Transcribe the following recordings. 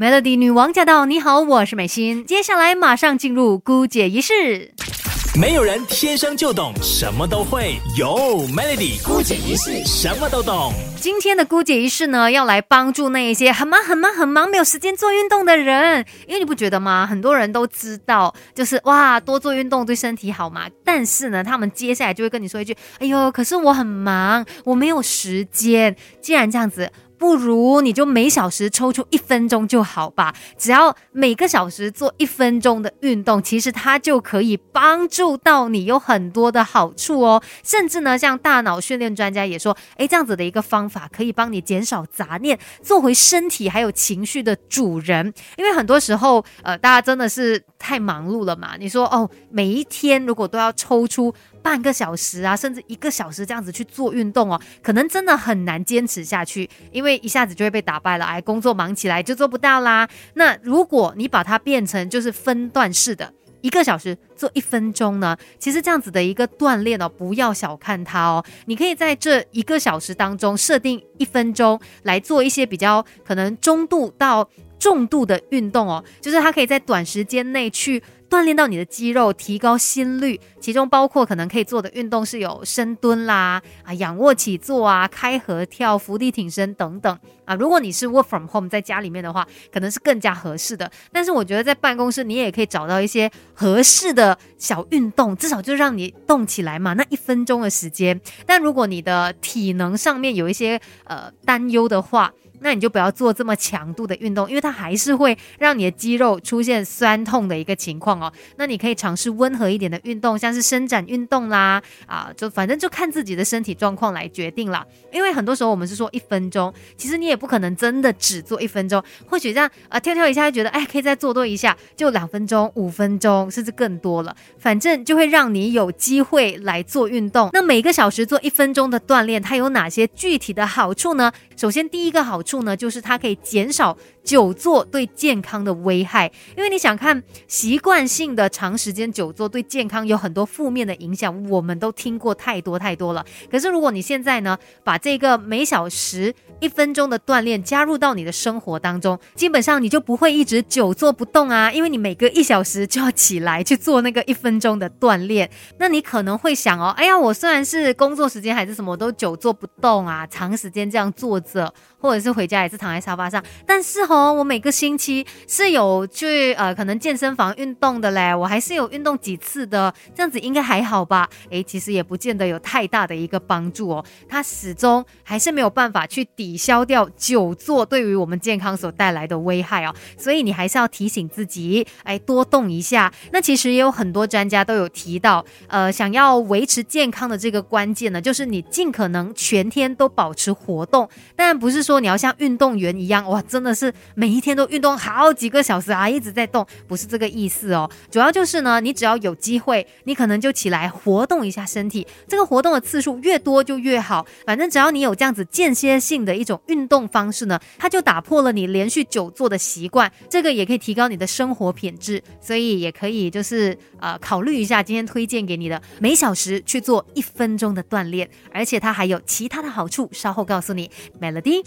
Melody 女王驾到！你好，我是美心。接下来马上进入姑姐仪式。没有人天生就懂什么都会，有 Melody 姑姐仪式什么都懂。今天的姑姐仪式呢，要来帮助那一些很忙、很忙、很忙，没有时间做运动的人。因为你不觉得吗？很多人都知道，就是哇，多做运动对身体好嘛。但是呢，他们接下来就会跟你说一句：“哎呦，可是我很忙，我没有时间。”既然这样子。不如你就每小时抽出一分钟就好吧，只要每个小时做一分钟的运动，其实它就可以帮助到你有很多的好处哦。甚至呢，像大脑训练专家也说，诶，这样子的一个方法可以帮你减少杂念，做回身体还有情绪的主人。因为很多时候，呃，大家真的是太忙碌了嘛。你说哦，每一天如果都要抽出。半个小时啊，甚至一个小时这样子去做运动哦，可能真的很难坚持下去，因为一下子就会被打败了。哎，工作忙起来就做不到啦。那如果你把它变成就是分段式的，一个小时做一分钟呢，其实这样子的一个锻炼哦，不要小看它哦。你可以在这一个小时当中设定一分钟来做一些比较可能中度到重度的运动哦，就是它可以在短时间内去。锻炼到你的肌肉，提高心率，其中包括可能可以做的运动是有深蹲啦，啊，仰卧起坐啊，开合跳、伏地挺身等等啊。如果你是 work from home 在家里面的话，可能是更加合适的。但是我觉得在办公室你也可以找到一些合适的小运动，至少就让你动起来嘛。那一分钟的时间，但如果你的体能上面有一些呃担忧的话，那你就不要做这么强度的运动，因为它还是会让你的肌肉出现酸痛的一个情况哦。那你可以尝试温和一点的运动，像是伸展运动啦，啊，就反正就看自己的身体状况来决定了。因为很多时候我们是说一分钟，其实你也不可能真的只做一分钟，或许这样啊跳跳一下就觉得哎可以再做多一下，就两分钟、五分钟甚至更多了，反正就会让你有机会来做运动。那每个小时做一分钟的锻炼，它有哪些具体的好处呢？首先第一个好。处呢，就是它可以减少久坐对健康的危害，因为你想看习惯性的长时间久坐对健康有很多负面的影响，我们都听过太多太多了。可是如果你现在呢，把这个每小时一分钟的锻炼加入到你的生活当中，基本上你就不会一直久坐不动啊，因为你每隔一小时就要起来去做那个一分钟的锻炼。那你可能会想哦，哎呀，我虽然是工作时间还是什么都久坐不动啊，长时间这样坐着，或者是。回家也是躺在沙发上，但是哦，我每个星期是有去呃，可能健身房运动的嘞，我还是有运动几次的，这样子应该还好吧？诶，其实也不见得有太大的一个帮助哦，它始终还是没有办法去抵消掉久坐对于我们健康所带来的危害哦，所以你还是要提醒自己，哎，多动一下。那其实也有很多专家都有提到，呃，想要维持健康的这个关键呢，就是你尽可能全天都保持活动，但不是说你要像。像运动员一样哇，真的是每一天都运动好几个小时啊，一直在动，不是这个意思哦。主要就是呢，你只要有机会，你可能就起来活动一下身体，这个活动的次数越多就越好。反正只要你有这样子间歇性的一种运动方式呢，它就打破了你连续久坐的习惯，这个也可以提高你的生活品质。所以也可以就是呃考虑一下今天推荐给你的每小时去做一分钟的锻炼，而且它还有其他的好处，稍后告诉你。Melody。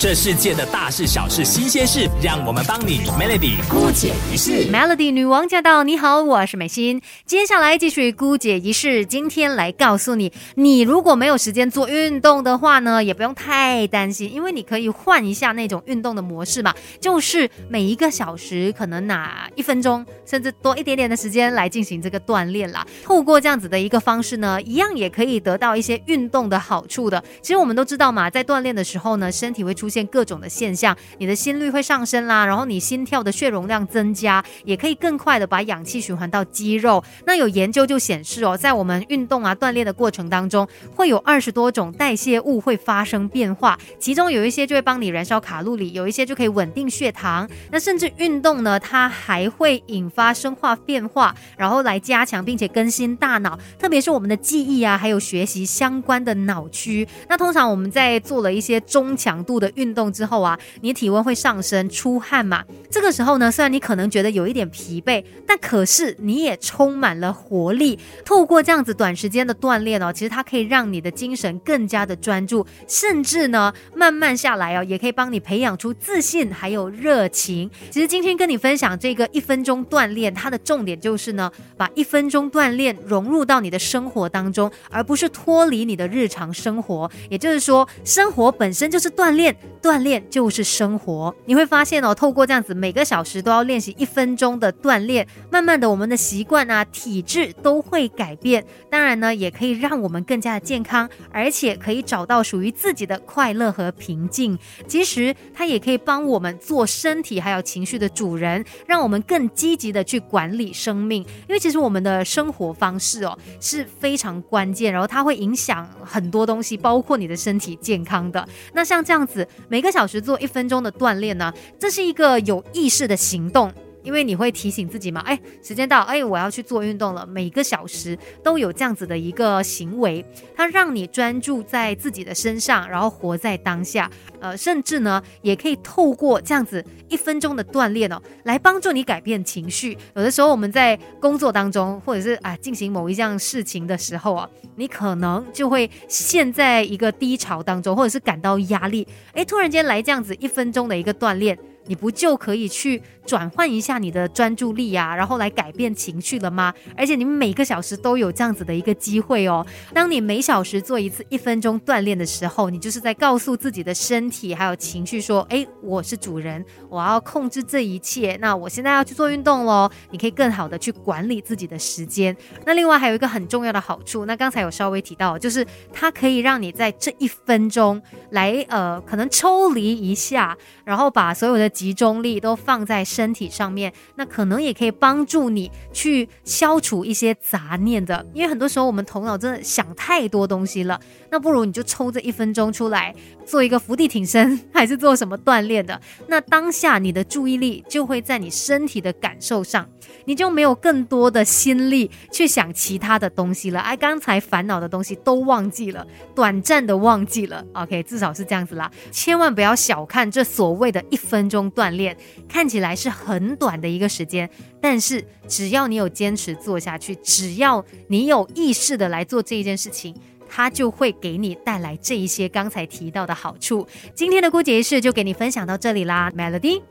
这世界的大事小事新鲜事，让我们帮你 Melody 姑姐仪式。Melody 女王驾到！你好，我是美心。接下来继续姑姐仪式。今天来告诉你，你如果没有时间做运动的话呢，也不用太担心，因为你可以换一下那种运动的模式嘛，就是每一个小时可能拿一分钟，甚至多一点点的时间来进行这个锻炼啦。透过这样子的一个方式呢，一样也可以得到一些运动的好处的。其实我们都知道嘛，在锻炼的时候呢，身体会出出现各种的现象，你的心率会上升啦，然后你心跳的血容量增加，也可以更快的把氧气循环到肌肉。那有研究就显示哦，在我们运动啊锻炼的过程当中，会有二十多种代谢物会发生变化，其中有一些就会帮你燃烧卡路里，有一些就可以稳定血糖。那甚至运动呢，它还会引发生化变化，然后来加强并且更新大脑，特别是我们的记忆啊，还有学习相关的脑区。那通常我们在做了一些中强度的。运动之后啊，你体温会上升，出汗嘛。这个时候呢，虽然你可能觉得有一点疲惫，但可是你也充满了活力。透过这样子短时间的锻炼哦，其实它可以让你的精神更加的专注，甚至呢，慢慢下来哦，也可以帮你培养出自信还有热情。其实今天跟你分享这个一分钟锻炼，它的重点就是呢，把一分钟锻炼融入到你的生活当中，而不是脱离你的日常生活。也就是说，生活本身就是锻炼，锻炼就是生活。你会发现哦，透过这样子每个小时都要练习一分钟的锻炼，慢慢的我们的习惯啊、体质都会改变。当然呢，也可以让我们更加的健康，而且可以找到属于自己的快乐和平静。其实它也可以帮我们做身体还有情绪的主人，让我们更积极的去管理生命。因为其实我们的生活方式哦是非常关键，然后它会影响很多东西，包括你的身体健康的。那像这样子，每个小时做一分钟的锻炼呢，这是一个有意识的行动。因为你会提醒自己嘛，哎，时间到，哎，我要去做运动了。每个小时都有这样子的一个行为，它让你专注在自己的身上，然后活在当下。呃，甚至呢，也可以透过这样子一分钟的锻炼哦，来帮助你改变情绪。有的时候我们在工作当中，或者是啊进行某一项事情的时候啊，你可能就会陷在一个低潮当中，或者是感到压力。哎，突然间来这样子一分钟的一个锻炼。你不就可以去转换一下你的专注力呀，然后来改变情绪了吗？而且你们每个小时都有这样子的一个机会哦。当你每小时做一次一分钟锻炼的时候，你就是在告诉自己的身体还有情绪说：“哎，我是主人，我要控制这一切。那我现在要去做运动喽。”你可以更好的去管理自己的时间。那另外还有一个很重要的好处，那刚才有稍微提到，就是它可以让你在这一分钟来呃，可能抽离一下，然后把所有的。集中力都放在身体上面，那可能也可以帮助你去消除一些杂念的。因为很多时候我们头脑真的想太多东西了，那不如你就抽这一分钟出来做一个伏地挺身，还是做什么锻炼的。那当下你的注意力就会在你身体的感受上，你就没有更多的心力去想其他的东西了。哎，刚才烦恼的东西都忘记了，短暂的忘记了。OK，至少是这样子啦。千万不要小看这所谓的一分钟。锻炼看起来是很短的一个时间，但是只要你有坚持做下去，只要你有意识的来做这一件事情，它就会给你带来这一些刚才提到的好处。今天的姑姐仪式就给你分享到这里啦，Melody。